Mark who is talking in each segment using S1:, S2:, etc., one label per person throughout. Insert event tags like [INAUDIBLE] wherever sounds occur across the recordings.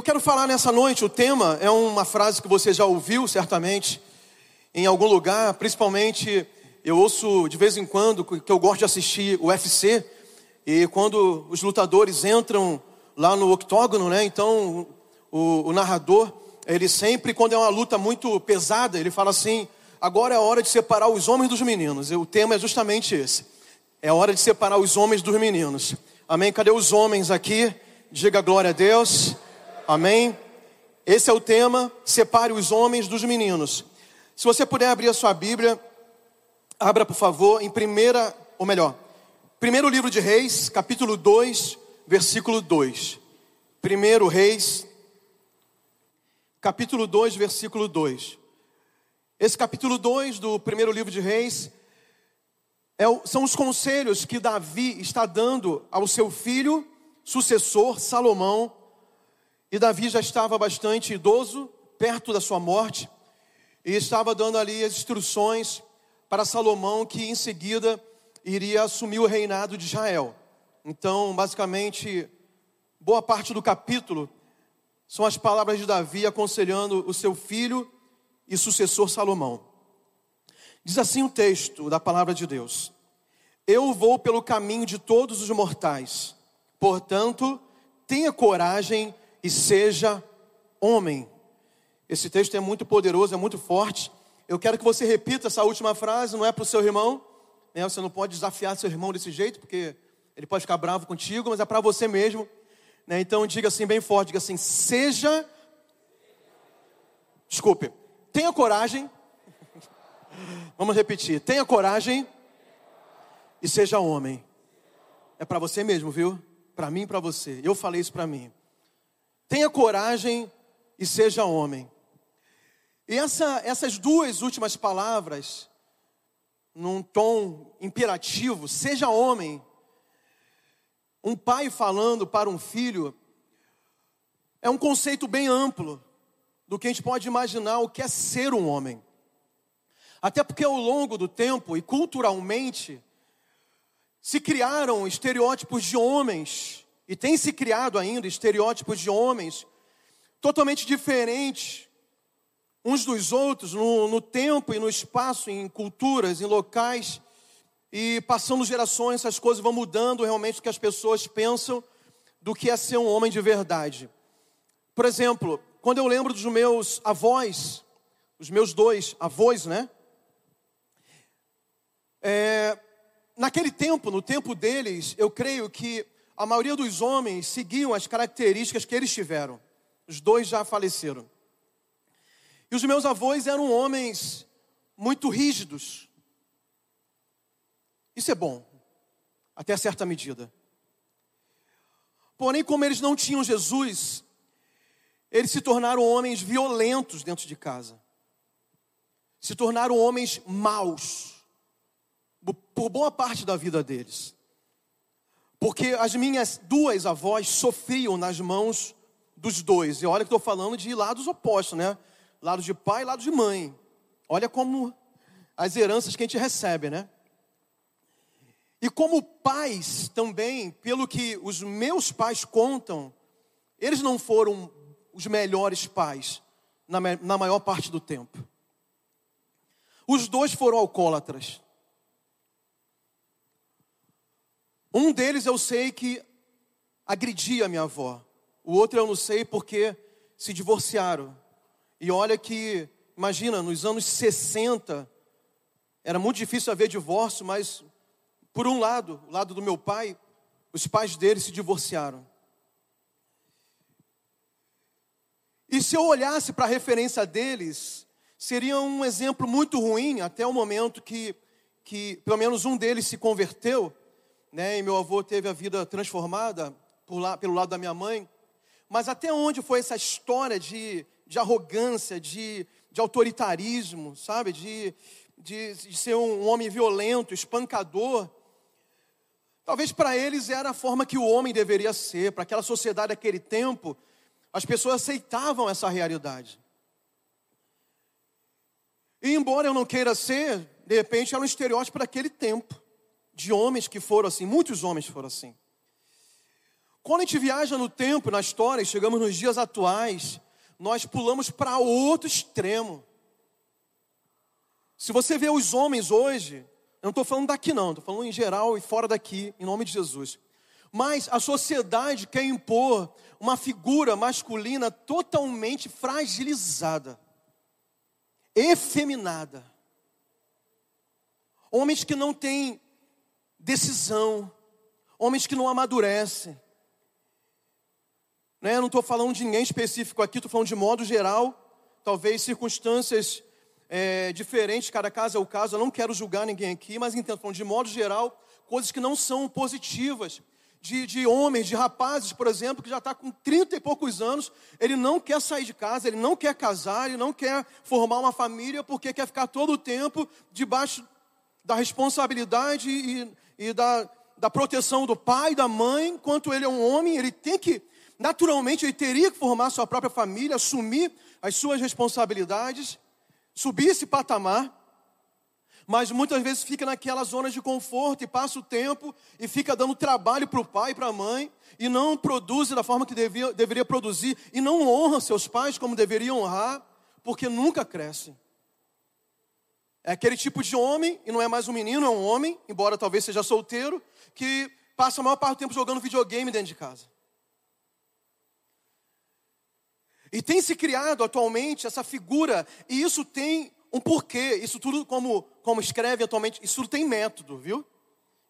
S1: Eu quero falar nessa noite, o tema é uma frase que você já ouviu certamente em algum lugar, principalmente eu ouço de vez em quando que eu gosto de assistir o UFC e quando os lutadores entram lá no octógono, né? Então o, o narrador ele sempre quando é uma luta muito pesada ele fala assim: agora é a hora de separar os homens dos meninos. E o tema é justamente esse. É hora de separar os homens dos meninos. Amém? Cadê os homens aqui? Diga glória a Deus. Amém? Esse é o tema, separe os homens dos meninos. Se você puder abrir a sua Bíblia, abra por favor em primeira, ou melhor, primeiro livro de Reis, capítulo 2, versículo 2. Primeiro Reis, capítulo 2, versículo 2. Esse capítulo 2 do primeiro livro de Reis é, são os conselhos que Davi está dando ao seu filho, sucessor, Salomão, e Davi já estava bastante idoso, perto da sua morte, e estava dando ali as instruções para Salomão, que em seguida iria assumir o reinado de Israel. Então, basicamente, boa parte do capítulo são as palavras de Davi aconselhando o seu filho e sucessor Salomão. Diz assim o texto da palavra de Deus: Eu vou pelo caminho de todos os mortais, portanto, tenha coragem e seja homem. Esse texto é muito poderoso, é muito forte. Eu quero que você repita essa última frase, não é para o seu irmão, né? você não pode desafiar seu irmão desse jeito, porque ele pode ficar bravo contigo, mas é para você mesmo. Né? Então diga assim bem forte, diga assim, seja. Desculpe, tenha coragem. [LAUGHS] Vamos repetir, tenha coragem e seja homem. É para você mesmo, viu? Para mim e para você. Eu falei isso para mim. Tenha coragem e seja homem. E essa, essas duas últimas palavras, num tom imperativo, seja homem, um pai falando para um filho, é um conceito bem amplo do que a gente pode imaginar o que é ser um homem. Até porque ao longo do tempo e culturalmente se criaram estereótipos de homens e tem se criado ainda estereótipos de homens totalmente diferentes uns dos outros no, no tempo e no espaço, em culturas, em locais. E passando gerações, essas coisas vão mudando realmente o que as pessoas pensam do que é ser um homem de verdade. Por exemplo, quando eu lembro dos meus avós, os meus dois avós, né? É, naquele tempo, no tempo deles, eu creio que a maioria dos homens seguiam as características que eles tiveram. Os dois já faleceram. E os meus avós eram homens muito rígidos. Isso é bom, até certa medida. Porém, como eles não tinham Jesus, eles se tornaram homens violentos dentro de casa. Se tornaram homens maus por boa parte da vida deles. Porque as minhas duas avós sofriam nas mãos dos dois. E olha que estou falando de lados opostos, né? Lado de pai e lado de mãe. Olha como as heranças que a gente recebe, né? E como pais também, pelo que os meus pais contam, eles não foram os melhores pais na, na maior parte do tempo. Os dois foram alcoólatras. Um deles eu sei que agredia a minha avó. O outro eu não sei porque se divorciaram. E olha que, imagina, nos anos 60, era muito difícil haver divórcio, mas, por um lado, o lado do meu pai, os pais dele se divorciaram. E se eu olhasse para a referência deles, seria um exemplo muito ruim, até o momento que, que pelo menos um deles se converteu né? E meu avô teve a vida transformada lá, pelo lado da minha mãe. Mas até onde foi essa história de, de arrogância, de, de autoritarismo, sabe? De, de, de ser um homem violento, espancador. Talvez para eles era a forma que o homem deveria ser, para aquela sociedade daquele tempo, as pessoas aceitavam essa realidade. E embora eu não queira ser, de repente era um estereótipo daquele tempo, de homens que foram assim, muitos homens foram assim. Quando a gente viaja no tempo, na história, e chegamos nos dias atuais, nós pulamos para outro extremo. Se você vê os homens hoje, eu não estou falando daqui não, estou falando em geral e fora daqui, em nome de Jesus. Mas a sociedade quer impor uma figura masculina totalmente fragilizada, efeminada. Homens que não têm decisão, homens que não amadurecem. Né? Eu não estou falando de ninguém específico aqui, estou falando de modo geral, talvez circunstâncias é, diferentes, cada caso é o caso, eu não quero julgar ninguém aqui, mas entendo, falando de modo geral, coisas que não são positivas. De, de homens, de rapazes, por exemplo, que já está com 30 e poucos anos, ele não quer sair de casa, ele não quer casar, ele não quer formar uma família, porque quer ficar todo o tempo debaixo da responsabilidade e, e da, da proteção do pai, da mãe, enquanto ele é um homem, ele tem que, naturalmente, ele teria que formar sua própria família, assumir as suas responsabilidades subir esse patamar, mas muitas vezes fica naquela zona de conforto e passa o tempo e fica dando trabalho para o pai e para a mãe e não produz da forma que devia, deveria produzir e não honra seus pais como deveria honrar, porque nunca crescem. É aquele tipo de homem, e não é mais um menino, é um homem, embora talvez seja solteiro, que passa a maior parte do tempo jogando videogame dentro de casa. E tem se criado atualmente essa figura, e isso tem um porquê. Isso tudo, como, como escreve atualmente, isso tudo tem método, viu?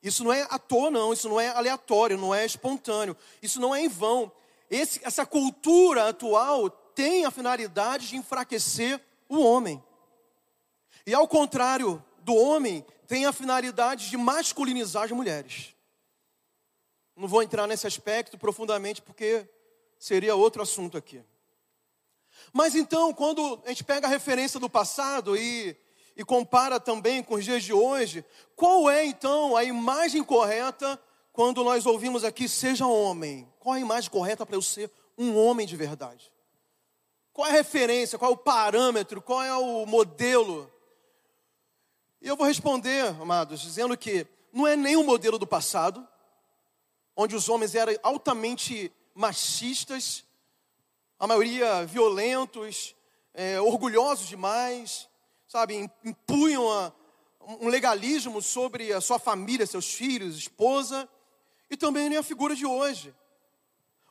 S1: Isso não é à toa, não. Isso não é aleatório, não é espontâneo. Isso não é em vão. Esse, essa cultura atual tem a finalidade de enfraquecer o homem. E ao contrário do homem, tem a finalidade de masculinizar as mulheres. Não vou entrar nesse aspecto profundamente, porque seria outro assunto aqui. Mas então, quando a gente pega a referência do passado e, e compara também com os dias de hoje, qual é então a imagem correta quando nós ouvimos aqui, seja homem? Qual é a imagem correta para eu ser um homem de verdade? Qual é a referência, qual é o parâmetro, qual é o modelo? E eu vou responder, amados, dizendo que não é nem o modelo do passado, onde os homens eram altamente machistas, a maioria violentos, é, orgulhosos demais, sabe, impunham a, um legalismo sobre a sua família, seus filhos, esposa, e também nem a figura de hoje.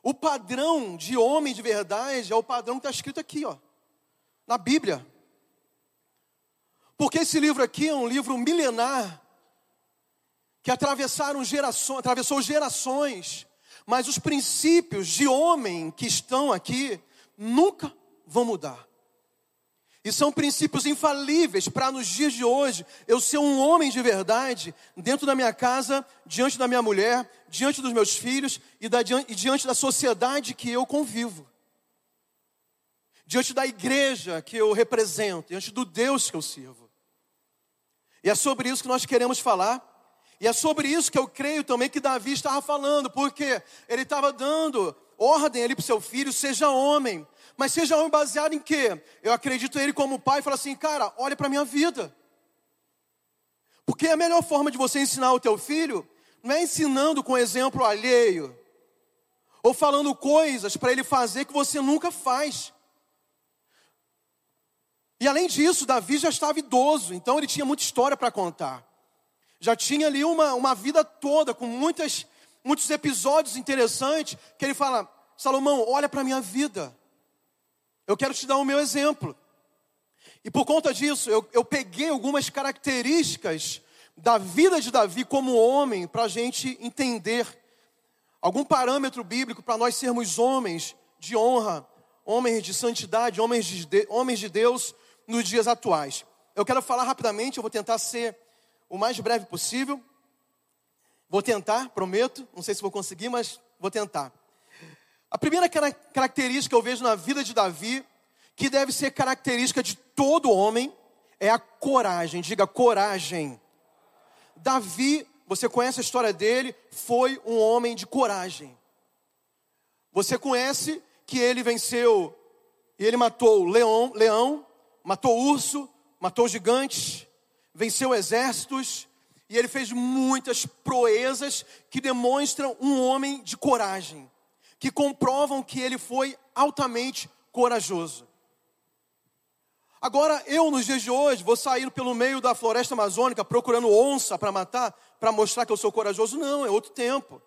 S1: O padrão de homem de verdade é o padrão que está escrito aqui, ó, na Bíblia. Porque esse livro aqui é um livro milenar que atravessaram gerações, atravessou gerações mas os princípios de homem que estão aqui nunca vão mudar. E são princípios infalíveis para nos dias de hoje eu ser um homem de verdade dentro da minha casa, diante da minha mulher, diante dos meus filhos e, da, e diante da sociedade que eu convivo. Diante da igreja que eu represento, diante do Deus que eu sirvo. E é sobre isso que nós queremos falar. E é sobre isso que eu creio também que Davi estava falando, porque ele estava dando ordem ali para o seu filho, seja homem. Mas seja homem baseado em quê? Eu acredito ele como pai falo assim, cara, olha para a minha vida. Porque a melhor forma de você ensinar o teu filho não é ensinando com exemplo alheio, ou falando coisas para ele fazer que você nunca faz. E além disso, Davi já estava idoso, então ele tinha muita história para contar. Já tinha ali uma, uma vida toda, com muitas, muitos episódios interessantes, que ele fala: Salomão, olha para a minha vida, eu quero te dar o meu exemplo. E por conta disso, eu, eu peguei algumas características da vida de Davi como homem, para a gente entender. Algum parâmetro bíblico para nós sermos homens de honra, homens de santidade, homens de, homens de Deus nos dias atuais. Eu quero falar rapidamente, eu vou tentar ser o mais breve possível. Vou tentar, prometo. Não sei se vou conseguir, mas vou tentar. A primeira característica que eu vejo na vida de Davi, que deve ser característica de todo homem é a coragem. Diga coragem. Davi, você conhece a história dele, foi um homem de coragem. Você conhece que ele venceu e ele matou leão, leão, matou urso, matou gigantes, venceu exércitos e ele fez muitas proezas que demonstram um homem de coragem, que comprovam que ele foi altamente corajoso. Agora, eu nos dias de hoje vou sair pelo meio da floresta amazônica procurando onça para matar, para mostrar que eu sou corajoso? Não, é outro tempo.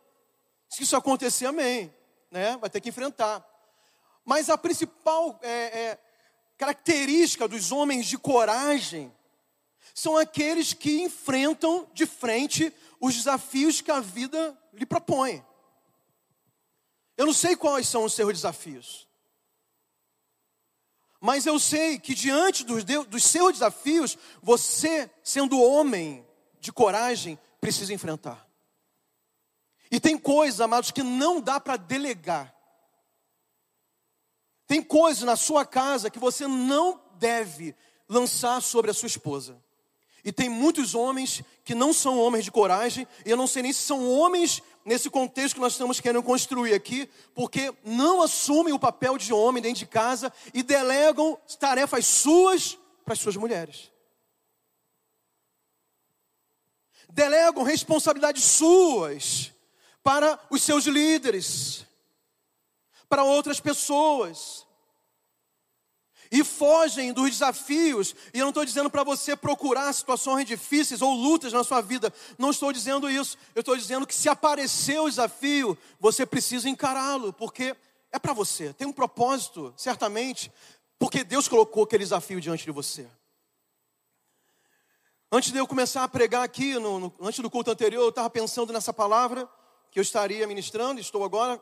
S1: Se isso acontecer, amém. Né? Vai ter que enfrentar. Mas a principal é, é, característica dos homens de coragem são aqueles que enfrentam de frente os desafios que a vida lhe propõe. Eu não sei quais são os seus desafios. Mas eu sei que diante dos, dos seus desafios, você, sendo homem de coragem, precisa enfrentar. E tem coisas, amados, que não dá para delegar. Tem coisas na sua casa que você não deve lançar sobre a sua esposa. E tem muitos homens que não são homens de coragem, e eu não sei nem se são homens nesse contexto que nós estamos querendo construir aqui, porque não assumem o papel de homem dentro de casa e delegam tarefas suas para as suas mulheres. Delegam responsabilidades suas para os seus líderes, para outras pessoas e fogem dos desafios. E eu não estou dizendo para você procurar situações difíceis ou lutas na sua vida. Não estou dizendo isso. Eu estou dizendo que se aparecer o desafio, você precisa encará-lo, porque é para você. Tem um propósito, certamente, porque Deus colocou aquele desafio diante de você. Antes de eu começar a pregar aqui, no, no, antes do culto anterior, eu estava pensando nessa palavra que eu estaria ministrando, estou agora.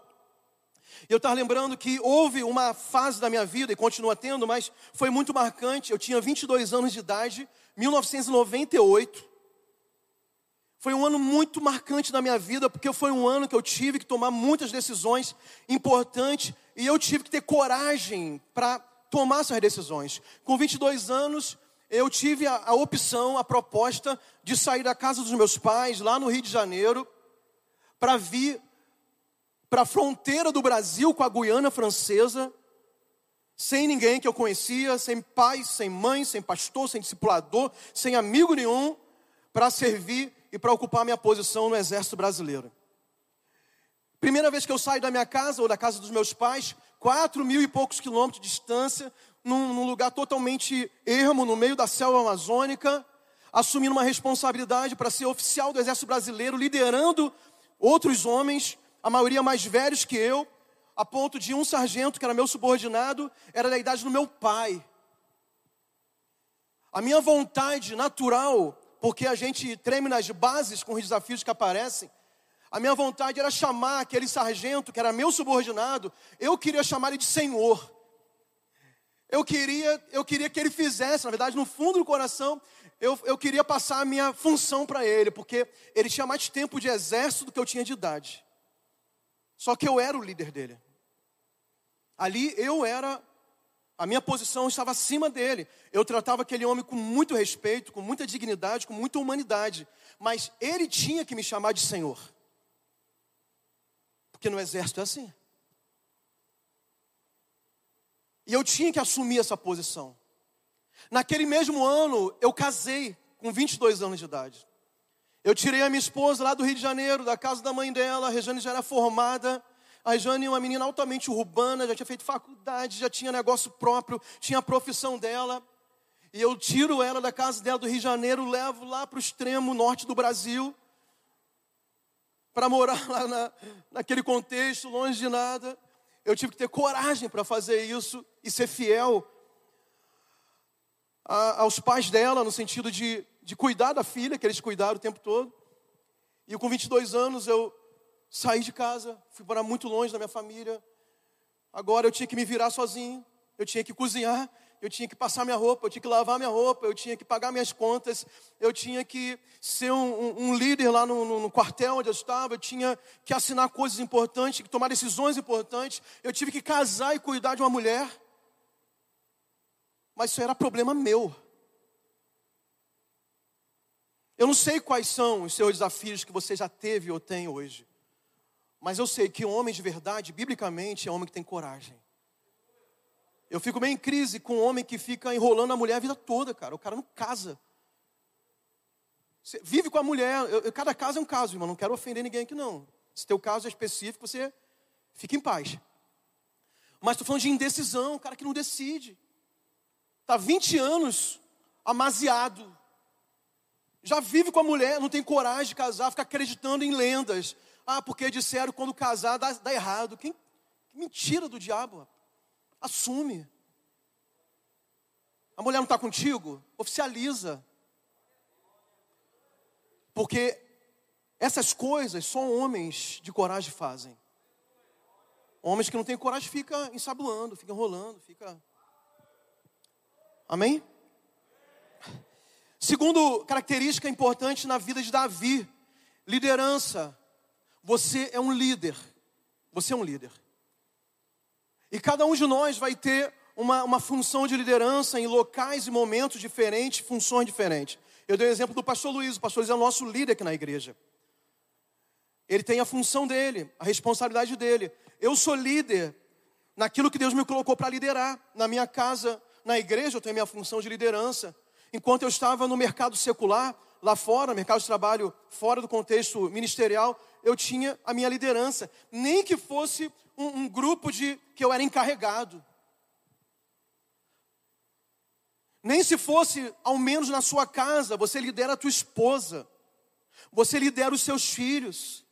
S1: Eu estava lembrando que houve uma fase da minha vida, e continua tendo, mas foi muito marcante. Eu tinha 22 anos de idade, 1998. Foi um ano muito marcante na minha vida, porque foi um ano que eu tive que tomar muitas decisões importantes e eu tive que ter coragem para tomar essas decisões. Com 22 anos, eu tive a, a opção, a proposta de sair da casa dos meus pais, lá no Rio de Janeiro, para vir para a fronteira do Brasil com a Guiana Francesa, sem ninguém que eu conhecia, sem pai, sem mãe, sem pastor, sem discipulador, sem amigo nenhum, para servir e para ocupar minha posição no Exército Brasileiro. Primeira vez que eu saio da minha casa ou da casa dos meus pais, quatro mil e poucos quilômetros de distância, num, num lugar totalmente ermo, no meio da selva amazônica, assumindo uma responsabilidade para ser oficial do Exército Brasileiro, liderando outros homens a maioria mais velhos que eu, a ponto de um sargento, que era meu subordinado, era da idade do meu pai. A minha vontade natural, porque a gente treme nas bases com os desafios que aparecem, a minha vontade era chamar aquele sargento, que era meu subordinado, eu queria chamar ele de senhor. Eu queria, eu queria que ele fizesse, na verdade, no fundo do coração, eu, eu queria passar a minha função para ele, porque ele tinha mais tempo de exército do que eu tinha de idade. Só que eu era o líder dele. Ali eu era, a minha posição estava acima dele. Eu tratava aquele homem com muito respeito, com muita dignidade, com muita humanidade. Mas ele tinha que me chamar de Senhor. Porque no exército é assim. E eu tinha que assumir essa posição. Naquele mesmo ano, eu casei com 22 anos de idade. Eu tirei a minha esposa lá do Rio de Janeiro, da casa da mãe dela. A Rejane já era formada. A Rejane é uma menina altamente urbana, já tinha feito faculdade, já tinha negócio próprio, tinha a profissão dela. E eu tiro ela da casa dela do Rio de Janeiro, levo lá para o extremo norte do Brasil, para morar lá na, naquele contexto, longe de nada. Eu tive que ter coragem para fazer isso e ser fiel a, aos pais dela, no sentido de de cuidar da filha, que eles cuidaram o tempo todo. E com 22 anos eu saí de casa, fui para muito longe da minha família. Agora eu tinha que me virar sozinho, eu tinha que cozinhar, eu tinha que passar minha roupa, eu tinha que lavar minha roupa, eu tinha que pagar minhas contas, eu tinha que ser um, um, um líder lá no, no, no, quartel onde eu estava, eu tinha que assinar coisas importantes, que tomar decisões importantes, eu tive que casar e cuidar de uma mulher. mas isso era problema meu. Eu não sei quais são os seus desafios que você já teve ou tem hoje. Mas eu sei que um homem de verdade, biblicamente, é homem que tem coragem. Eu fico meio em crise com um homem que fica enrolando a mulher a vida toda, cara. O cara não casa. Você vive com a mulher. Eu, cada caso é um caso, irmão. Não quero ofender ninguém aqui, não. Se teu caso é específico, você fica em paz. Mas estou falando de indecisão, cara que não decide. Está 20 anos amaziado. Já vive com a mulher, não tem coragem de casar, fica acreditando em lendas. Ah, porque disseram quando casar dá, dá errado. Quem, que mentira do diabo. Assume. A mulher não está contigo? Oficializa. Porque essas coisas só homens de coragem fazem. Homens que não têm coragem ficam ensaboando, ficam enrolando, fica. Amém? Segundo característica importante na vida de Davi, liderança. Você é um líder. Você é um líder. E cada um de nós vai ter uma, uma função de liderança em locais e momentos diferentes, funções diferentes. Eu dei o exemplo do pastor Luiz. O pastor Luiz é o nosso líder aqui na igreja. Ele tem a função dele, a responsabilidade dele. Eu sou líder naquilo que Deus me colocou para liderar. Na minha casa, na igreja, eu tenho minha função de liderança. Enquanto eu estava no mercado secular, lá fora, mercado de trabalho fora do contexto ministerial, eu tinha a minha liderança. Nem que fosse um, um grupo de que eu era encarregado. Nem se fosse, ao menos na sua casa, você lidera a tua esposa, você lidera os seus filhos.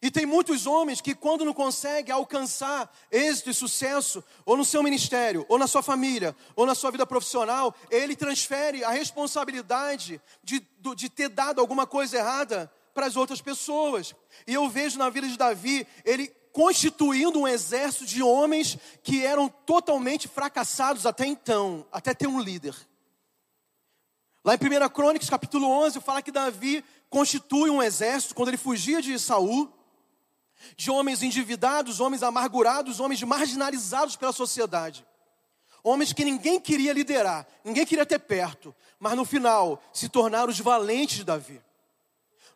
S1: E tem muitos homens que, quando não conseguem alcançar êxito e sucesso, ou no seu ministério, ou na sua família, ou na sua vida profissional, ele transfere a responsabilidade de, de ter dado alguma coisa errada para as outras pessoas. E eu vejo na vida de Davi, ele constituindo um exército de homens que eram totalmente fracassados até então, até ter um líder. Lá em 1 Crônicas, capítulo 11, fala que Davi constitui um exército quando ele fugia de Saul de homens endividados, homens amargurados, homens marginalizados pela sociedade. Homens que ninguém queria liderar, ninguém queria ter perto, mas no final se tornaram os valentes de Davi.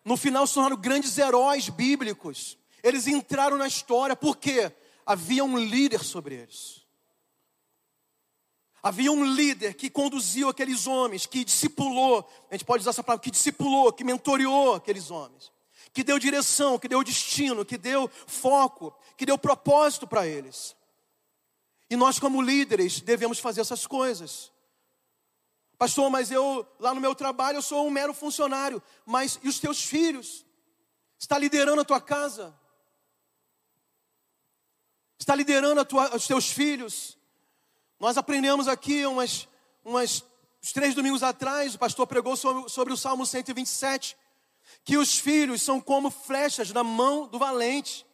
S1: No final se tornaram grandes heróis bíblicos. Eles entraram na história porque havia um líder sobre eles. Havia um líder que conduziu aqueles homens, que discipulou, a gente pode usar essa palavra, que discipulou, que mentoreou aqueles homens que deu direção, que deu destino, que deu foco, que deu propósito para eles. E nós, como líderes, devemos fazer essas coisas. Pastor, mas eu, lá no meu trabalho, eu sou um mero funcionário. Mas e os teus filhos? Está liderando a tua casa? Está liderando tua, os teus filhos? Nós aprendemos aqui umas, umas uns três domingos atrás, o pastor pregou sobre, sobre o Salmo 127 que os filhos são como flechas na mão do valente.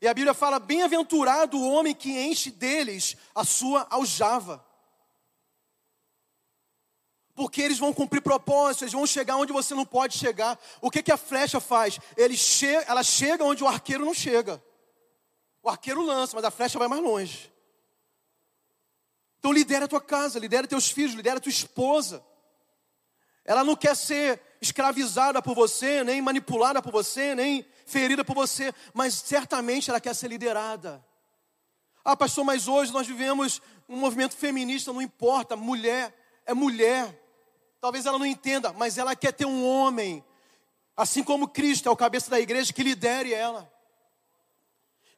S1: E a Bíblia fala: bem-aventurado o homem que enche deles a sua aljava. Porque eles vão cumprir propósitos, eles vão chegar onde você não pode chegar. O que, que a flecha faz? Ele che ela chega onde o arqueiro não chega. O arqueiro lança, mas a flecha vai mais longe. Então lidera a tua casa, lidera teus filhos, lidera tua esposa. Ela não quer ser escravizada por você, nem manipulada por você, nem ferida por você, mas certamente ela quer ser liderada. Ah, pastor, mas hoje nós vivemos um movimento feminista, não importa, mulher é mulher. Talvez ela não entenda, mas ela quer ter um homem, assim como Cristo é o cabeça da igreja, que lidere ela.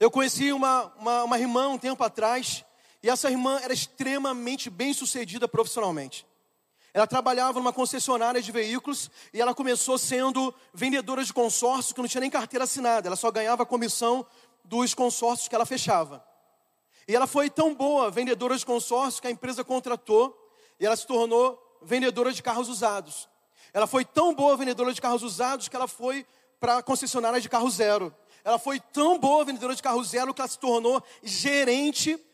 S1: Eu conheci uma, uma, uma irmã um tempo atrás, e essa irmã era extremamente bem sucedida profissionalmente. Ela trabalhava numa concessionária de veículos e ela começou sendo vendedora de consórcio que não tinha nem carteira assinada, ela só ganhava comissão dos consórcios que ela fechava. E ela foi tão boa vendedora de consórcio que a empresa contratou e ela se tornou vendedora de carros usados. Ela foi tão boa vendedora de carros usados que ela foi para a concessionária de carro zero. Ela foi tão boa vendedora de carro zero que ela se tornou gerente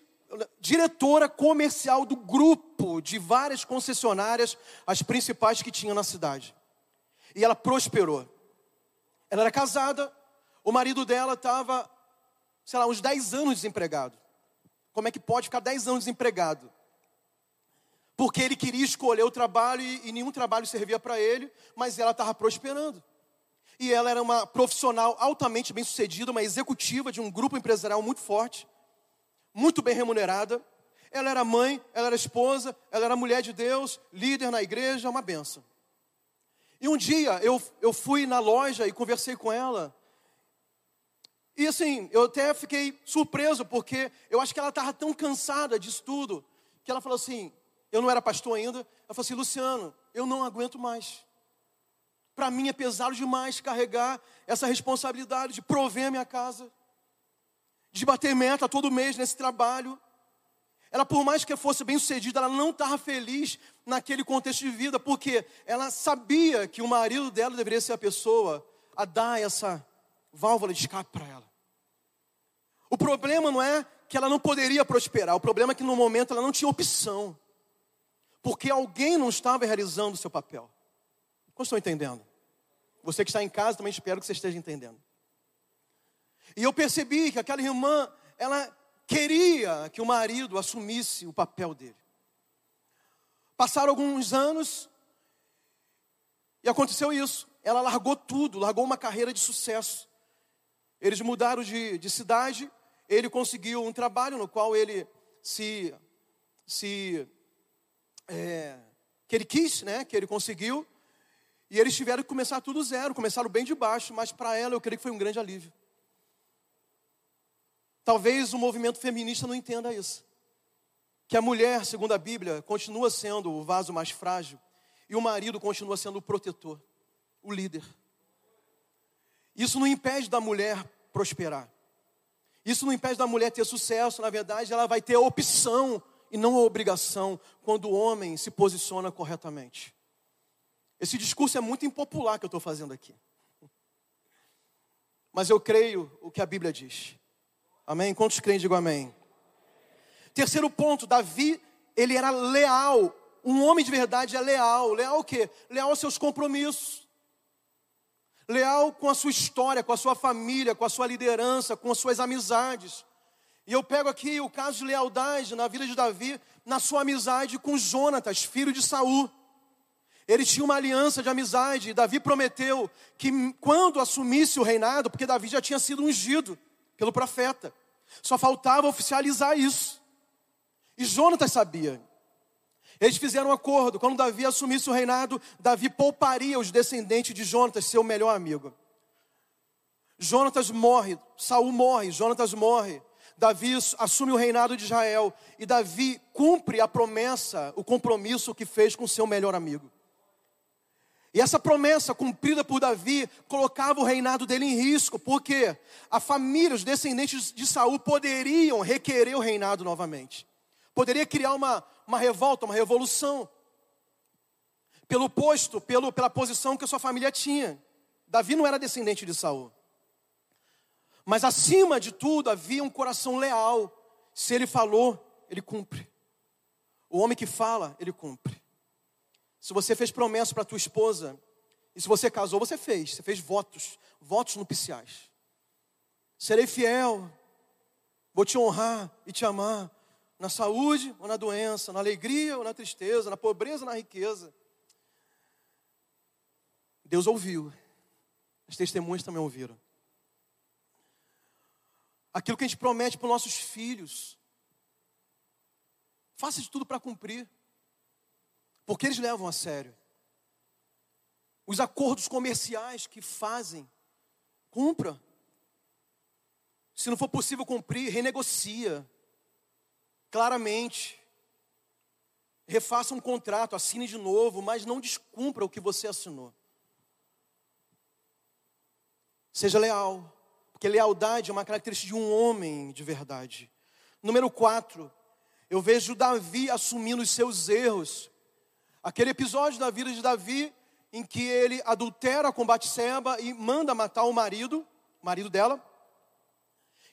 S1: diretora comercial do grupo de várias concessionárias, as principais que tinha na cidade. E ela prosperou. Ela era casada, o marido dela estava, sei lá, uns 10 anos desempregado. Como é que pode ficar 10 anos desempregado? porque ele queria escolher o trabalho e, e nenhum trabalho servia para ele, mas ela estava prosperando. E ela era uma profissional altamente bem sucedida, uma executiva de um grupo empresarial muito forte, muito bem remunerada. Ela era mãe, ela era esposa, ela era mulher de Deus, líder na igreja, uma benção. E um dia eu, eu fui na loja e conversei com ela. E assim, eu até fiquei surpreso, porque eu acho que ela estava tão cansada disso tudo, que ela falou assim: eu não era pastor ainda. Ela falou assim: Luciano, eu não aguento mais. Para mim é pesado demais carregar essa responsabilidade de prover a minha casa, de bater meta todo mês nesse trabalho. Ela, por mais que fosse bem sucedida, ela não estava feliz naquele contexto de vida, porque ela sabia que o marido dela deveria ser a pessoa a dar essa válvula de escape para ela. O problema não é que ela não poderia prosperar, o problema é que no momento ela não tinha opção porque alguém não estava realizando o seu papel. Como estão entendendo? Você que está em casa também espero que você esteja entendendo. E eu percebi que aquela irmã, ela queria que o marido assumisse o papel dele. Passaram alguns anos e aconteceu isso. Ela largou tudo, largou uma carreira de sucesso. Eles mudaram de, de cidade, ele conseguiu um trabalho no qual ele se, se é, que ele quis, né, que ele conseguiu, e eles tiveram que começar tudo zero, começaram bem de baixo, mas para ela eu creio que foi um grande alívio. Talvez o movimento feminista não entenda isso. Que a mulher, segundo a Bíblia, continua sendo o vaso mais frágil e o marido continua sendo o protetor, o líder. Isso não impede da mulher prosperar. Isso não impede da mulher ter sucesso, na verdade, ela vai ter a opção e não a obrigação quando o homem se posiciona corretamente. Esse discurso é muito impopular que eu estou fazendo aqui. Mas eu creio o que a Bíblia diz. Amém? Quantos creem, digo amém. Terceiro ponto, Davi, ele era leal. Um homem de verdade é leal. Leal o quê? Leal aos seus compromissos. Leal com a sua história, com a sua família, com a sua liderança, com as suas amizades. E eu pego aqui o caso de lealdade na vida de Davi, na sua amizade com Jonatas, filho de Saul. Ele tinha uma aliança de amizade, e Davi prometeu que quando assumisse o reinado, porque Davi já tinha sido ungido pelo profeta, só faltava oficializar isso. E Jonatas sabia. Eles fizeram um acordo, quando Davi assumisse o reinado, Davi pouparia os descendentes de Jonatas, seu melhor amigo. Jonatas morre, Saul morre, Jonatas morre. Davi assume o reinado de Israel e Davi cumpre a promessa, o compromisso que fez com seu melhor amigo. E essa promessa cumprida por Davi colocava o reinado dele em risco, porque a família, os descendentes de Saul poderiam requerer o reinado novamente. Poderia criar uma, uma revolta, uma revolução. Pelo posto, pelo, pela posição que a sua família tinha. Davi não era descendente de Saul. Mas acima de tudo havia um coração leal. Se ele falou, ele cumpre. O homem que fala, ele cumpre. Se você fez promessa para tua esposa, e se você casou, você fez. Você fez votos, votos nupciais. Serei fiel, vou te honrar e te amar, na saúde ou na doença, na alegria ou na tristeza, na pobreza ou na riqueza. Deus ouviu, as testemunhas também ouviram aquilo que a gente promete para os nossos filhos. Faça de tudo para cumprir, porque eles levam a sério. Os acordos comerciais que fazem, cumpra. Se não for possível cumprir, renegocia claramente. Refaça um contrato, assine de novo, mas não descumpra o que você assinou. Seja leal. Porque lealdade é uma característica de um homem de verdade. Número quatro, eu vejo Davi assumindo os seus erros. Aquele episódio da vida de Davi em que ele adultera com Batseba e manda matar o marido, marido dela.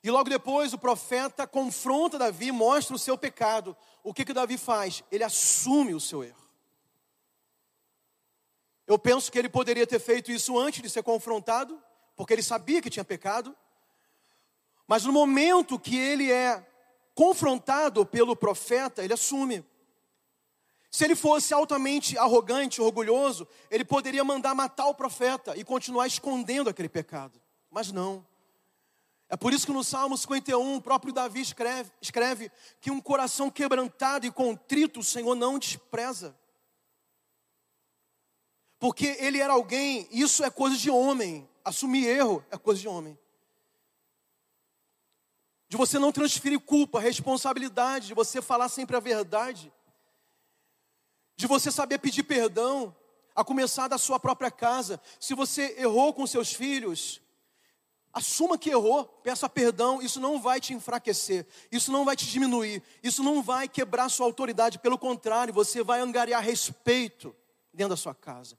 S1: E logo depois o profeta confronta Davi, mostra o seu pecado. O que que Davi faz? Ele assume o seu erro. Eu penso que ele poderia ter feito isso antes de ser confrontado, porque ele sabia que tinha pecado. Mas no momento que ele é confrontado pelo profeta, ele assume. Se ele fosse altamente arrogante, orgulhoso, ele poderia mandar matar o profeta e continuar escondendo aquele pecado. Mas não. É por isso que no Salmo 51, o próprio Davi escreve, escreve que um coração quebrantado e contrito o Senhor não despreza. Porque ele era alguém, isso é coisa de homem. Assumir erro é coisa de homem. De você não transferir culpa, responsabilidade, de você falar sempre a verdade. De você saber pedir perdão, a começar da sua própria casa. Se você errou com seus filhos, Assuma que errou, peça perdão, isso não vai te enfraquecer, isso não vai te diminuir, isso não vai quebrar sua autoridade, pelo contrário, você vai angariar respeito dentro da sua casa.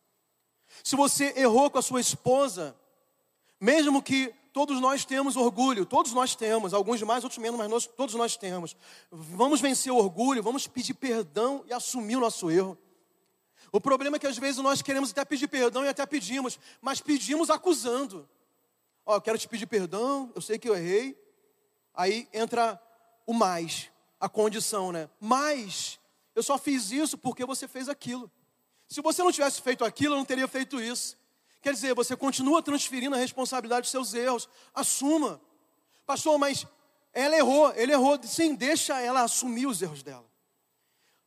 S1: Se você errou com a sua esposa, mesmo que todos nós temos orgulho, todos nós temos, alguns mais, outros menos, mas nós, todos nós temos. Vamos vencer o orgulho, vamos pedir perdão e assumir o nosso erro. O problema é que às vezes nós queremos até pedir perdão e até pedimos, mas pedimos acusando. Ó, eu quero te pedir perdão, eu sei que eu errei. Aí entra o mais, a condição, né? Mas eu só fiz isso porque você fez aquilo. Se você não tivesse feito aquilo, eu não teria feito isso. Quer dizer, você continua transferindo a responsabilidade dos seus erros. Assuma. Pastor, mas ela errou, ele errou. Sim, deixa ela assumir os erros dela.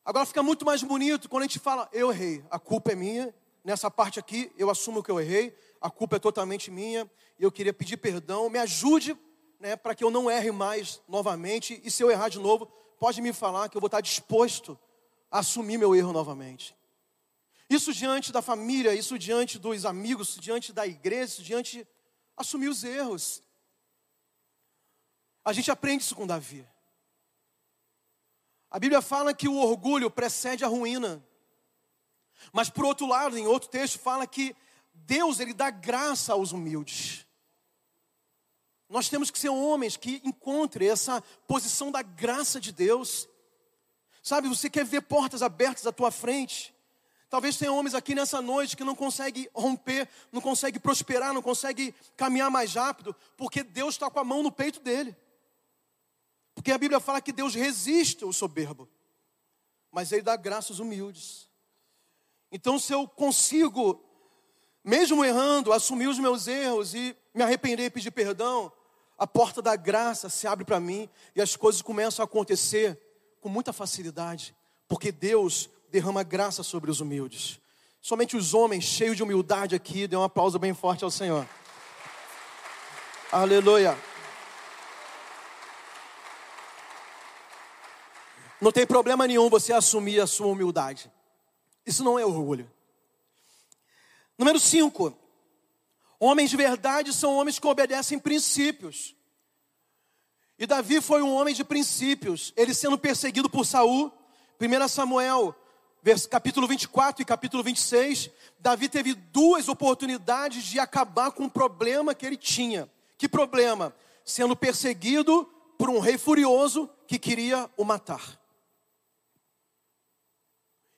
S1: Agora fica muito mais bonito quando a gente fala, eu errei, a culpa é minha, nessa parte aqui eu assumo que eu errei, a culpa é totalmente minha, e eu queria pedir perdão, me ajude né, para que eu não erre mais novamente, e se eu errar de novo, pode me falar que eu vou estar disposto a assumir meu erro novamente. Isso diante da família, isso diante dos amigos, diante da igreja, isso diante assumir os erros. A gente aprende isso com Davi. A Bíblia fala que o orgulho precede a ruína. Mas por outro lado, em outro texto fala que Deus ele dá graça aos humildes. Nós temos que ser homens que encontrem essa posição da graça de Deus. Sabe, você quer ver portas abertas à tua frente? Talvez tenha homens aqui nessa noite que não conseguem romper, não conseguem prosperar, não conseguem caminhar mais rápido, porque Deus está com a mão no peito dele. Porque a Bíblia fala que Deus resiste o soberbo, mas Ele dá graça aos humildes. Então, se eu consigo mesmo errando, assumir os meus erros e me arrepender e pedir perdão, a porta da graça se abre para mim e as coisas começam a acontecer com muita facilidade, porque Deus derrama graça sobre os humildes. Somente os homens cheios de humildade aqui, dê um aplauso bem forte ao Senhor. Aleluia. Não tem problema nenhum você assumir a sua humildade. Isso não é orgulho. Número 5. Homens de verdade são homens que obedecem princípios. E Davi foi um homem de princípios. Ele sendo perseguido por Saul, 1 Samuel, capítulo 24 e capítulo 26, Davi teve duas oportunidades de acabar com o problema que ele tinha. Que problema? Sendo perseguido por um rei furioso que queria o matar.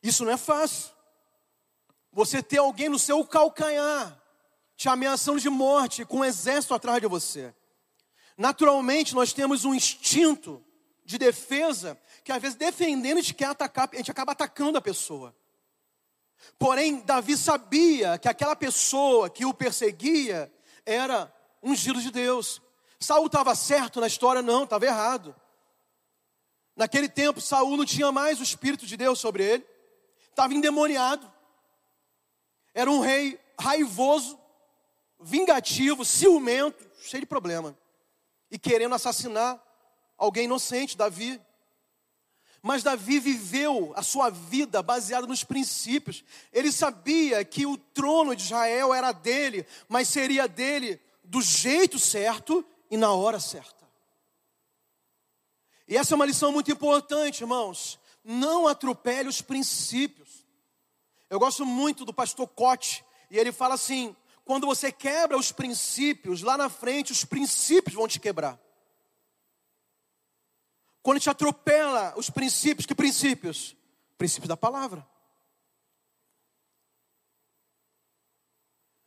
S1: Isso não é fácil. Você ter alguém no seu calcanhar, te ameaçando de morte, com um exército atrás de você. Naturalmente, nós temos um instinto de defesa que às vezes defendendo a gente quer atacar, a gente acaba atacando a pessoa. Porém, Davi sabia que aquela pessoa que o perseguia era ungido de Deus. Saul estava certo na história? Não, estava errado. Naquele tempo, Saul não tinha mais o Espírito de Deus sobre ele, estava endemoniado. Era um rei raivoso, vingativo, ciumento, cheio de problema. E querendo assassinar alguém inocente, Davi. Mas Davi viveu a sua vida baseada nos princípios. Ele sabia que o trono de Israel era dele, mas seria dele do jeito certo e na hora certa. E essa é uma lição muito importante, irmãos. Não atropele os princípios. Eu gosto muito do pastor Cote, e ele fala assim: quando você quebra os princípios, lá na frente os princípios vão te quebrar. Quando te atropela os princípios, que princípios? Princípios da palavra.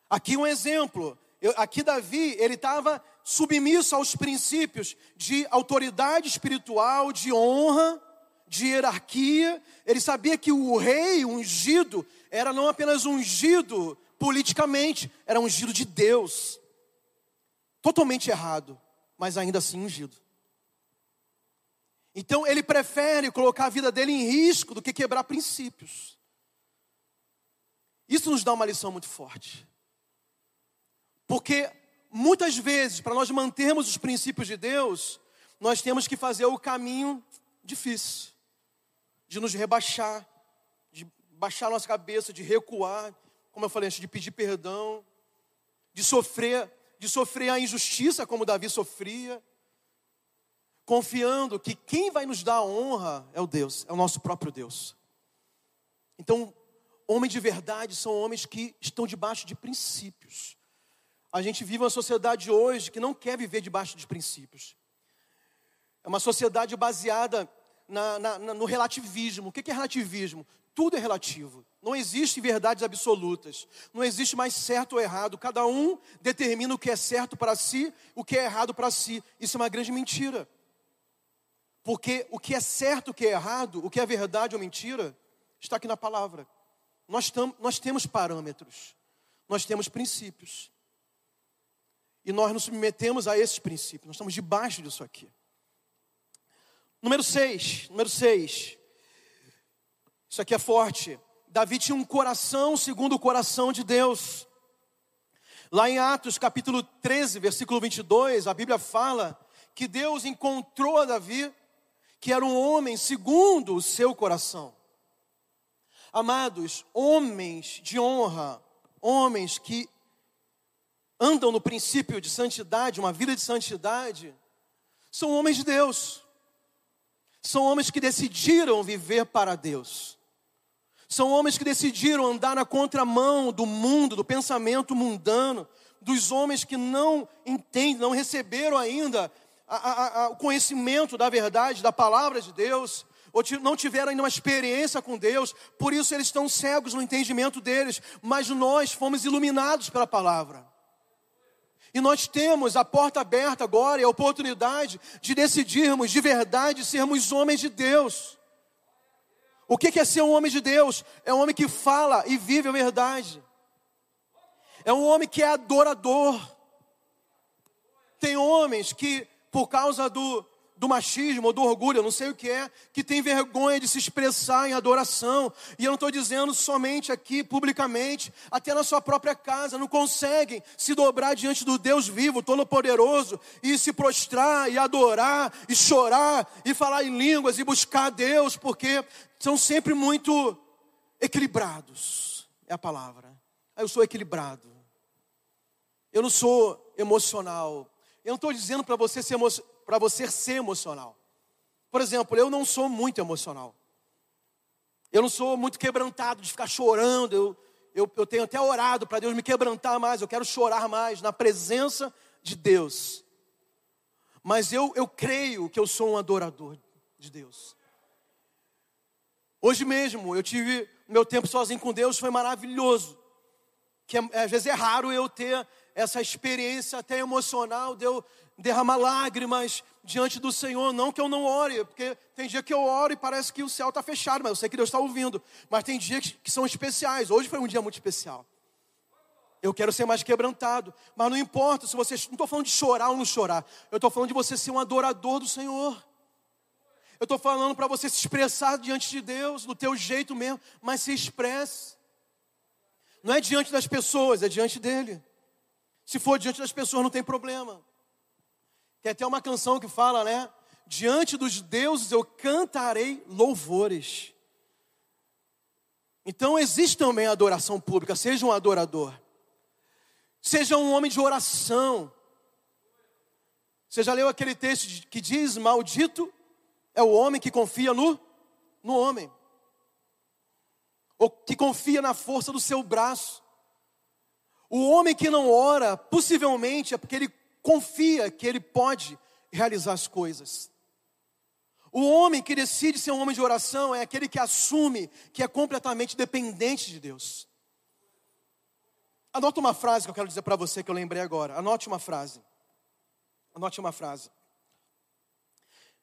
S1: Aqui um exemplo. Eu, aqui Davi, ele estava submisso aos princípios de autoridade espiritual, de honra, de hierarquia, ele sabia que o rei ungido era não apenas ungido politicamente, era ungido de Deus. Totalmente errado, mas ainda assim ungido. Então ele prefere colocar a vida dele em risco do que quebrar princípios. Isso nos dá uma lição muito forte. Porque muitas vezes, para nós mantermos os princípios de Deus, nós temos que fazer o caminho difícil de nos rebaixar, de baixar nossa cabeça, de recuar, como eu falei antes, de pedir perdão, de sofrer, de sofrer a injustiça como Davi sofria, confiando que quem vai nos dar a honra é o Deus, é o nosso próprio Deus. Então, homens de verdade são homens que estão debaixo de princípios. A gente vive uma sociedade hoje que não quer viver debaixo de princípios. É uma sociedade baseada na, na, no relativismo. O que é relativismo? Tudo é relativo. Não existe verdades absolutas. Não existe mais certo ou errado. Cada um determina o que é certo para si, o que é errado para si. Isso é uma grande mentira. Porque o que é certo, o que é errado, o que é verdade ou mentira, está aqui na palavra. Nós, tam, nós temos parâmetros, nós temos princípios. E nós nos submetemos a esses princípios, nós estamos debaixo disso aqui. Número 6, número 6. Isso aqui é forte. Davi tinha um coração segundo o coração de Deus. Lá em Atos capítulo 13, versículo 22, a Bíblia fala que Deus encontrou a Davi, que era um homem segundo o seu coração. Amados, homens de honra, homens que andam no princípio de santidade, uma vida de santidade, são homens de Deus. São homens que decidiram viver para Deus. São homens que decidiram andar na contramão do mundo, do pensamento mundano, dos homens que não entendem, não receberam ainda a, a, o conhecimento da verdade, da palavra de Deus, ou não tiveram ainda uma experiência com Deus, por isso eles estão cegos no entendimento deles, mas nós fomos iluminados pela palavra. E nós temos a porta aberta agora e a oportunidade de decidirmos de verdade sermos homens de Deus. O que é ser um homem de Deus? É um homem que fala e vive a verdade. É um homem que é adorador. Tem homens que, por causa do, do machismo ou do orgulho, eu não sei o que é, que tem vergonha de se expressar em adoração. E eu não estou dizendo somente aqui publicamente, até na sua própria casa, não conseguem se dobrar diante do Deus vivo, todo-poderoso, e se prostrar, e adorar, e chorar, e falar em línguas, e buscar Deus, porque são sempre muito equilibrados, é a palavra. Ah, eu sou equilibrado. Eu não sou emocional. Eu não estou dizendo para você ser para você ser emocional. Por exemplo, eu não sou muito emocional. Eu não sou muito quebrantado de ficar chorando. Eu, eu, eu tenho até orado para Deus me quebrantar mais. Eu quero chorar mais na presença de Deus. Mas eu, eu creio que eu sou um adorador de Deus. Hoje mesmo eu tive meu tempo sozinho com Deus, foi maravilhoso. Que é, às vezes é raro eu ter essa experiência até emocional de eu derramar lágrimas diante do Senhor. Não que eu não ore, porque tem dia que eu oro e parece que o céu está fechado, mas eu sei que Deus está ouvindo. Mas tem dias que são especiais. Hoje foi um dia muito especial. Eu quero ser mais quebrantado. Mas não importa se você. Não estou falando de chorar ou não chorar. Eu estou falando de você ser um adorador do Senhor. Eu estou falando para você se expressar diante de Deus, do teu jeito mesmo, mas se expresse. Não é diante das pessoas, é diante dele. Se for diante das pessoas, não tem problema. Tem até uma canção que fala, né? Diante dos deuses eu cantarei louvores. Então existe também a adoração pública, seja um adorador. Seja um homem de oração. Você já leu aquele texto que diz: Maldito é o homem que confia no, no homem, ou que confia na força do seu braço. O homem que não ora, possivelmente é porque ele confia que ele pode realizar as coisas. O homem que decide ser um homem de oração é aquele que assume que é completamente dependente de Deus. Anote uma frase que eu quero dizer para você que eu lembrei agora. Anote uma frase. Anote uma frase.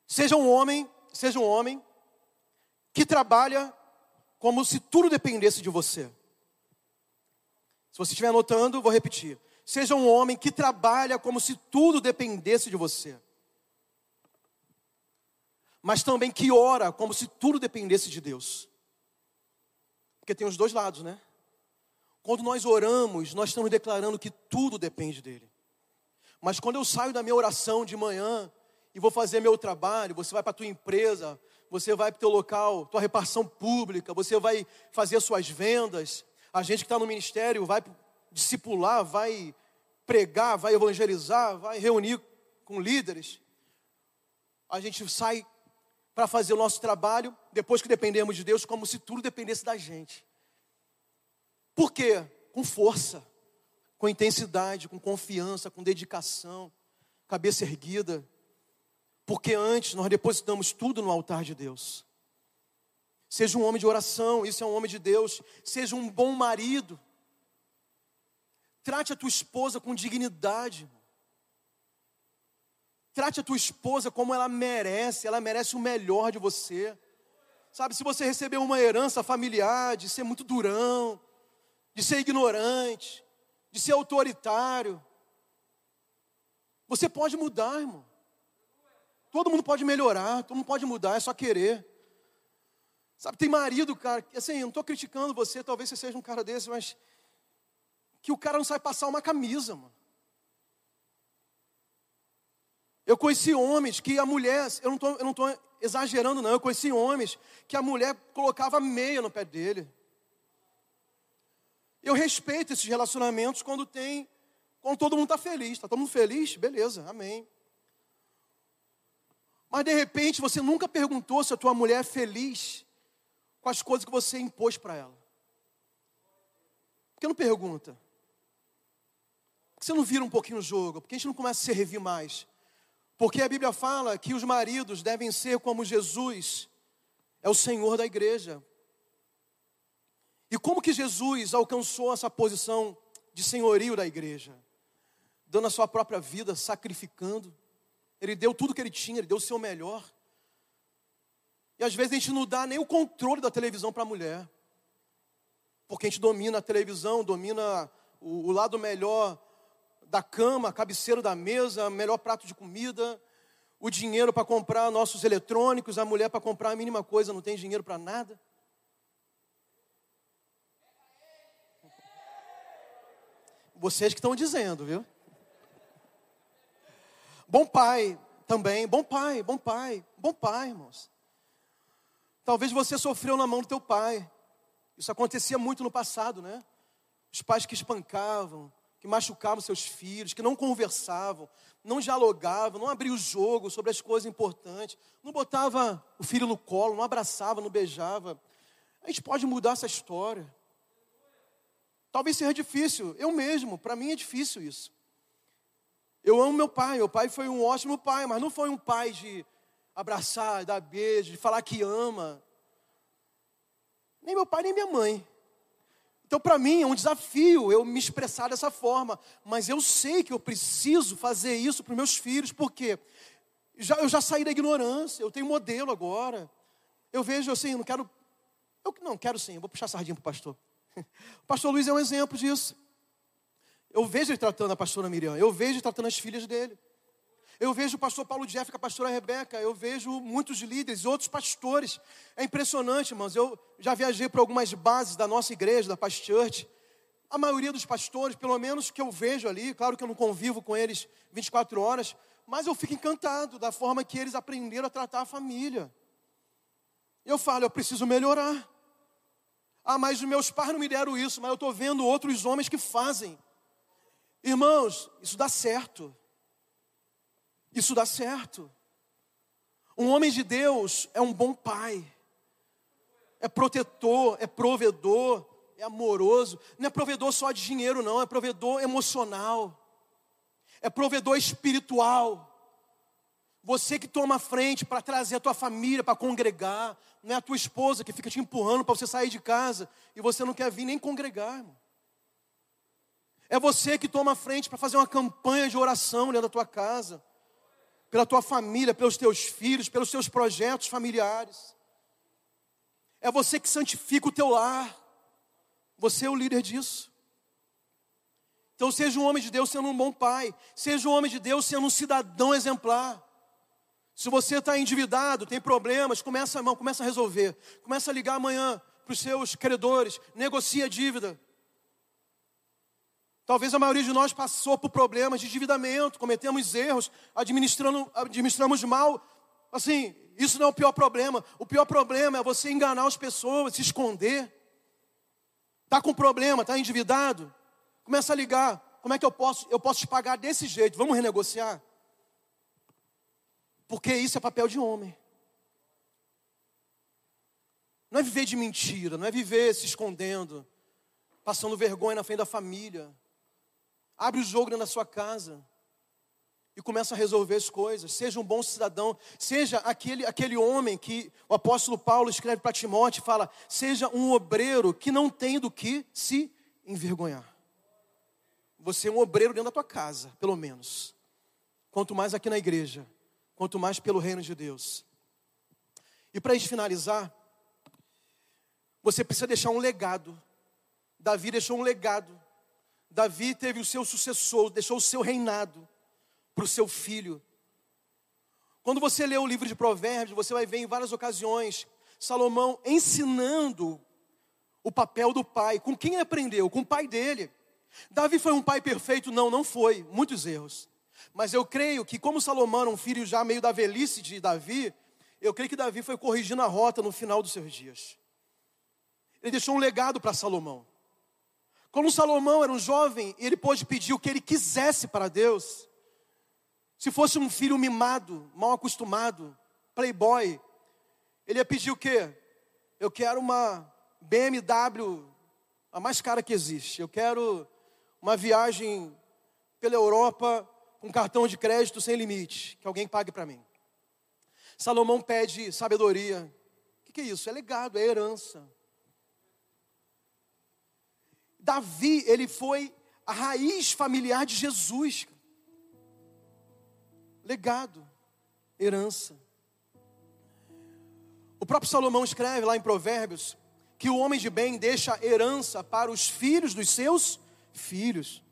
S1: Seja um homem, seja um homem que trabalha como se tudo dependesse de você. Se você estiver anotando, vou repetir. Seja um homem que trabalha como se tudo dependesse de você. Mas também que ora como se tudo dependesse de Deus. Porque tem os dois lados, né? Quando nós oramos, nós estamos declarando que tudo depende dele. Mas quando eu saio da minha oração de manhã e vou fazer meu trabalho, você vai para a tua empresa, você vai para o teu local, tua repartição pública, você vai fazer suas vendas, a gente que está no ministério vai discipular, vai pregar, vai evangelizar, vai reunir com líderes. A gente sai para fazer o nosso trabalho, depois que dependemos de Deus, como se tudo dependesse da gente. Por quê? Com força com intensidade, com confiança, com dedicação, cabeça erguida, porque antes nós depositamos tudo no altar de Deus. Seja um homem de oração, isso é um homem de Deus. Seja um bom marido. Trate a tua esposa com dignidade. Trate a tua esposa como ela merece, ela merece o melhor de você. Sabe, se você receber uma herança familiar de ser muito durão, de ser ignorante, de ser autoritário. Você pode mudar, irmão. Todo mundo pode melhorar, todo mundo pode mudar, é só querer. Sabe, tem marido, cara, assim, eu não estou criticando você, talvez você seja um cara desse, mas que o cara não sabe passar uma camisa, mano. Eu conheci homens que a mulher, eu não estou exagerando, não, eu conheci homens que a mulher colocava meia no pé dele. Eu respeito esses relacionamentos quando tem, quando todo mundo está feliz. Está todo mundo feliz? Beleza, amém. Mas de repente você nunca perguntou se a tua mulher é feliz com as coisas que você impôs para ela. Por que não pergunta? Por que você não vira um pouquinho o jogo? Por que a gente não começa a servir mais? Porque a Bíblia fala que os maridos devem ser como Jesus, é o Senhor da igreja. E como que Jesus alcançou essa posição de senhorio da igreja? Dando a sua própria vida, sacrificando. Ele deu tudo que ele tinha, ele deu o seu melhor. E às vezes a gente não dá nem o controle da televisão para a mulher. Porque a gente domina a televisão, domina o, o lado melhor da cama, a cabeceira da mesa, melhor prato de comida, o dinheiro para comprar nossos eletrônicos, a mulher para comprar a mínima coisa, não tem dinheiro para nada. Vocês que estão dizendo, viu? Bom pai também, bom pai, bom pai, bom pai, irmãos. Talvez você sofreu na mão do teu pai. Isso acontecia muito no passado, né? Os pais que espancavam, que machucavam seus filhos, que não conversavam, não dialogavam, não abriam o jogo sobre as coisas importantes, não botava o filho no colo, não abraçava, não beijava. A gente pode mudar essa história. Talvez seja difícil, eu mesmo, para mim é difícil isso. Eu amo meu pai, meu pai foi um ótimo pai, mas não foi um pai de abraçar, dar beijo, de falar que ama. Nem meu pai, nem minha mãe. Então, para mim, é um desafio eu me expressar dessa forma, mas eu sei que eu preciso fazer isso para meus filhos, porque já, eu já saí da ignorância, eu tenho modelo agora. Eu vejo assim, não quero. Eu não quero sim, eu vou puxar sardinha para o pastor. [LAUGHS] O pastor Luiz é um exemplo disso. Eu vejo ele tratando a pastora Miriam, eu vejo ele tratando as filhas dele. Eu vejo o pastor Paulo Jeff a pastora Rebeca, eu vejo muitos líderes, outros pastores. É impressionante, irmãos. Eu já viajei para algumas bases da nossa igreja, da Past Church. A maioria dos pastores, pelo menos que eu vejo ali, claro que eu não convivo com eles 24 horas, mas eu fico encantado da forma que eles aprenderam a tratar a família. Eu falo, eu preciso melhorar. Ah, mas os meus pais não me deram isso, mas eu estou vendo outros homens que fazem. Irmãos, isso dá certo. Isso dá certo. Um homem de Deus é um bom pai, é protetor, é provedor, é amoroso. Não é provedor só de dinheiro, não, é provedor emocional, é provedor espiritual. Você que toma frente para trazer a tua família para congregar, não é a tua esposa que fica te empurrando para você sair de casa e você não quer vir nem congregar, irmão. É você que toma frente para fazer uma campanha de oração dentro da tua casa, pela tua família, pelos teus filhos, pelos teus projetos familiares. É você que santifica o teu lar. Você é o líder disso. Então seja um homem de Deus sendo um bom pai. Seja um homem de Deus sendo um cidadão exemplar. Se você está endividado, tem problemas, começa, irmão, começa a resolver. Começa a ligar amanhã para os seus credores, negocia a dívida. Talvez a maioria de nós passou por problemas de endividamento, cometemos erros, administrando, administramos mal. Assim, isso não é o pior problema. O pior problema é você enganar as pessoas, se esconder. Está com problema, está endividado? Começa a ligar. Como é que eu posso? Eu posso te pagar desse jeito. Vamos renegociar? Porque isso é papel de homem. Não é viver de mentira, não é viver se escondendo, passando vergonha na frente da família. Abre o jogo na sua casa e começa a resolver as coisas. Seja um bom cidadão, seja aquele, aquele homem que o apóstolo Paulo escreve para Timóteo e fala: seja um obreiro que não tem do que se envergonhar. Você é um obreiro dentro da tua casa, pelo menos. Quanto mais aqui na igreja, quanto mais pelo reino de Deus. E para finalizar, você precisa deixar um legado. Davi deixou um legado. Davi teve o seu sucessor, deixou o seu reinado para o seu filho. Quando você lê o livro de Provérbios, você vai ver em várias ocasiões Salomão ensinando o papel do pai. Com quem aprendeu? Com o pai dele. Davi foi um pai perfeito? Não, não foi. Muitos erros. Mas eu creio que, como Salomão era um filho já meio da velhice de Davi, eu creio que Davi foi corrigindo a rota no final dos seus dias. Ele deixou um legado para Salomão. Quando Salomão era um jovem, ele pôde pedir o que ele quisesse para Deus. Se fosse um filho mimado, mal acostumado, playboy, ele ia pedir o quê? Eu quero uma BMW, a mais cara que existe. Eu quero uma viagem pela Europa com cartão de crédito sem limite, que alguém pague para mim. Salomão pede sabedoria. O que, que é isso? É legado, é herança. Davi, ele foi a raiz familiar de Jesus. Legado, herança. O próprio Salomão escreve lá em Provérbios que o homem de bem deixa herança para os filhos dos seus filhos.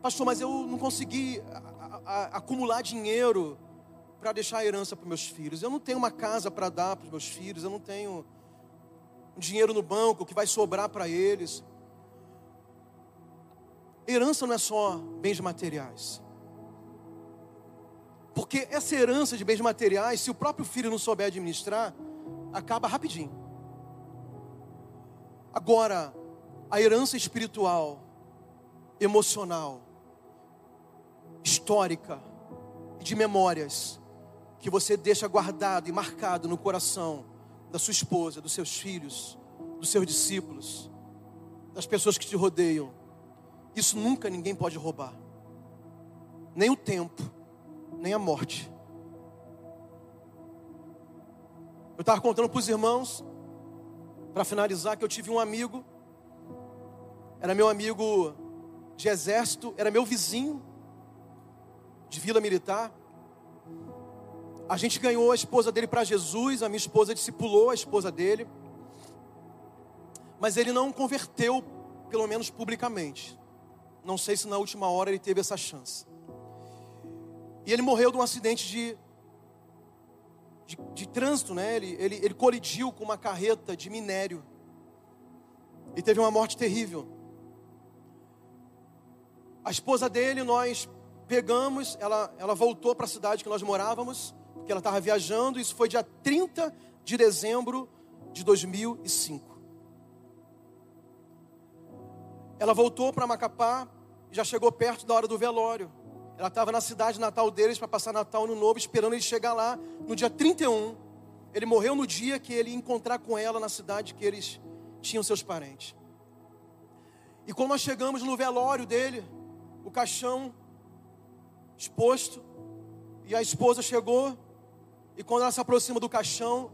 S1: Pastor, mas eu não consegui acumular dinheiro para deixar herança para meus filhos. Eu não tenho uma casa para dar para os meus filhos. Eu não tenho dinheiro no banco que vai sobrar para eles. Herança não é só bens materiais. Porque essa herança de bens materiais, se o próprio filho não souber administrar, acaba rapidinho. Agora, a herança espiritual, emocional, histórica e de memórias que você deixa guardado e marcado no coração da sua esposa, dos seus filhos, dos seus discípulos, das pessoas que te rodeiam. Isso nunca ninguém pode roubar. Nem o tempo, nem a morte. Eu estava contando para os irmãos, para finalizar, que eu tive um amigo, era meu amigo de exército, era meu vizinho de vila militar. A gente ganhou a esposa dele para Jesus, a minha esposa discipulou a esposa dele. Mas ele não converteu, pelo menos publicamente. Não sei se na última hora ele teve essa chance. E ele morreu de um acidente de de, de trânsito, né? Ele, ele, ele colidiu com uma carreta de minério e teve uma morte terrível. A esposa dele, nós pegamos, ela, ela voltou para a cidade que nós morávamos, porque ela estava viajando, isso foi dia 30 de dezembro de 2005. Ela voltou para Macapá, já chegou perto da hora do velório. Ela estava na cidade natal deles para passar Natal no Novo, esperando ele chegar lá no dia 31. Ele morreu no dia que ele ia encontrar com ela na cidade que eles tinham seus parentes. E quando nós chegamos no velório dele, o caixão exposto, e a esposa chegou, e quando ela se aproxima do caixão,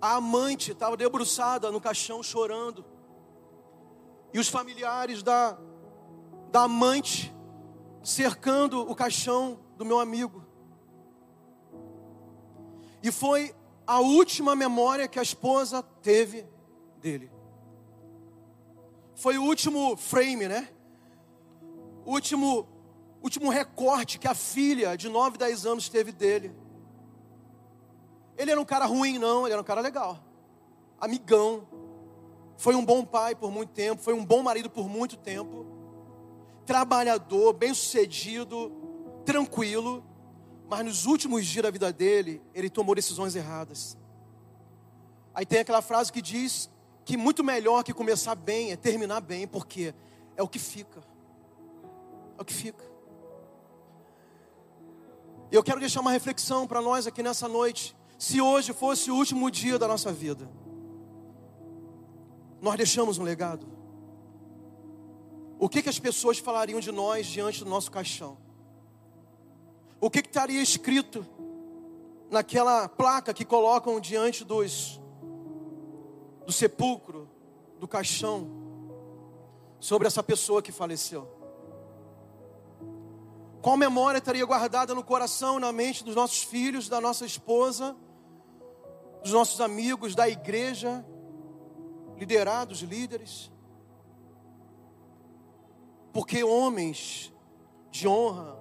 S1: a amante estava debruçada no caixão chorando. E os familiares da, da amante cercando o caixão do meu amigo. E foi a última memória que a esposa teve dele. Foi o último frame, né? O último, último recorte que a filha de 9, 10 anos teve dele. Ele era um cara ruim, não, ele era um cara legal. Amigão. Foi um bom pai por muito tempo, foi um bom marido por muito tempo. Trabalhador, bem-sucedido, tranquilo. Mas nos últimos dias da vida dele, ele tomou decisões erradas. Aí tem aquela frase que diz que muito melhor que começar bem é terminar bem, porque é o que fica. É o que fica. Eu quero deixar uma reflexão para nós aqui nessa noite. Se hoje fosse o último dia da nossa vida, nós deixamos um legado? O que, que as pessoas falariam de nós diante do nosso caixão? O que, que estaria escrito naquela placa que colocam diante dos do sepulcro, do caixão, sobre essa pessoa que faleceu? Qual memória estaria guardada no coração e na mente dos nossos filhos, da nossa esposa, dos nossos amigos, da igreja, liderados, líderes. Porque homens de honra,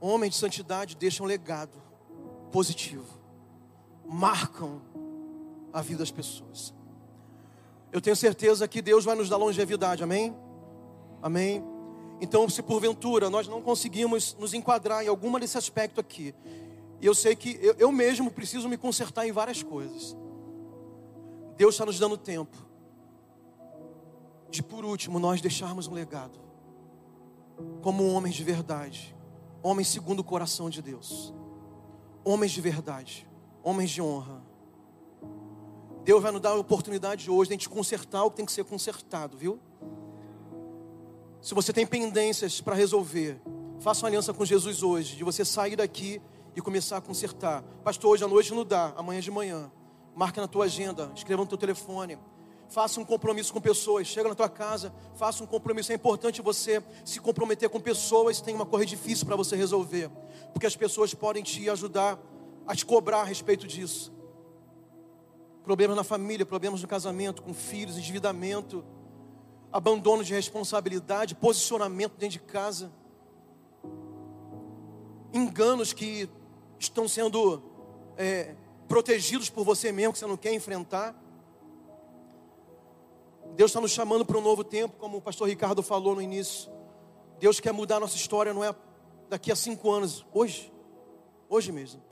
S1: homens de santidade deixam legado positivo, marcam a vida das pessoas. Eu tenho certeza que Deus vai nos dar longevidade, amém? Amém. Então, se porventura nós não conseguimos nos enquadrar em alguma desse aspecto aqui, e eu sei que eu, eu mesmo preciso me consertar em várias coisas. Deus está nos dando tempo de, por último, nós deixarmos um legado como homens de verdade, homens segundo o coração de Deus, homens de verdade, homens de honra. Deus vai nos dar a oportunidade hoje de a gente consertar o que tem que ser consertado, viu? Se você tem pendências para resolver, faça uma aliança com Jesus hoje, de você sair daqui e começar a consertar. Pastor, hoje à noite não dá, amanhã de manhã. Marca na tua agenda, escreva no teu telefone. Faça um compromisso com pessoas. Chega na tua casa, faça um compromisso. É importante você se comprometer com pessoas. Tem uma coisa difícil para você resolver, porque as pessoas podem te ajudar a te cobrar a respeito disso. Problemas na família, problemas no casamento, com filhos, endividamento, abandono de responsabilidade, posicionamento dentro de casa, enganos que estão sendo é, protegidos por você mesmo, que você não quer enfrentar. Deus está nos chamando para um novo tempo, como o pastor Ricardo falou no início. Deus quer mudar a nossa história, não é daqui a cinco anos, hoje, hoje mesmo.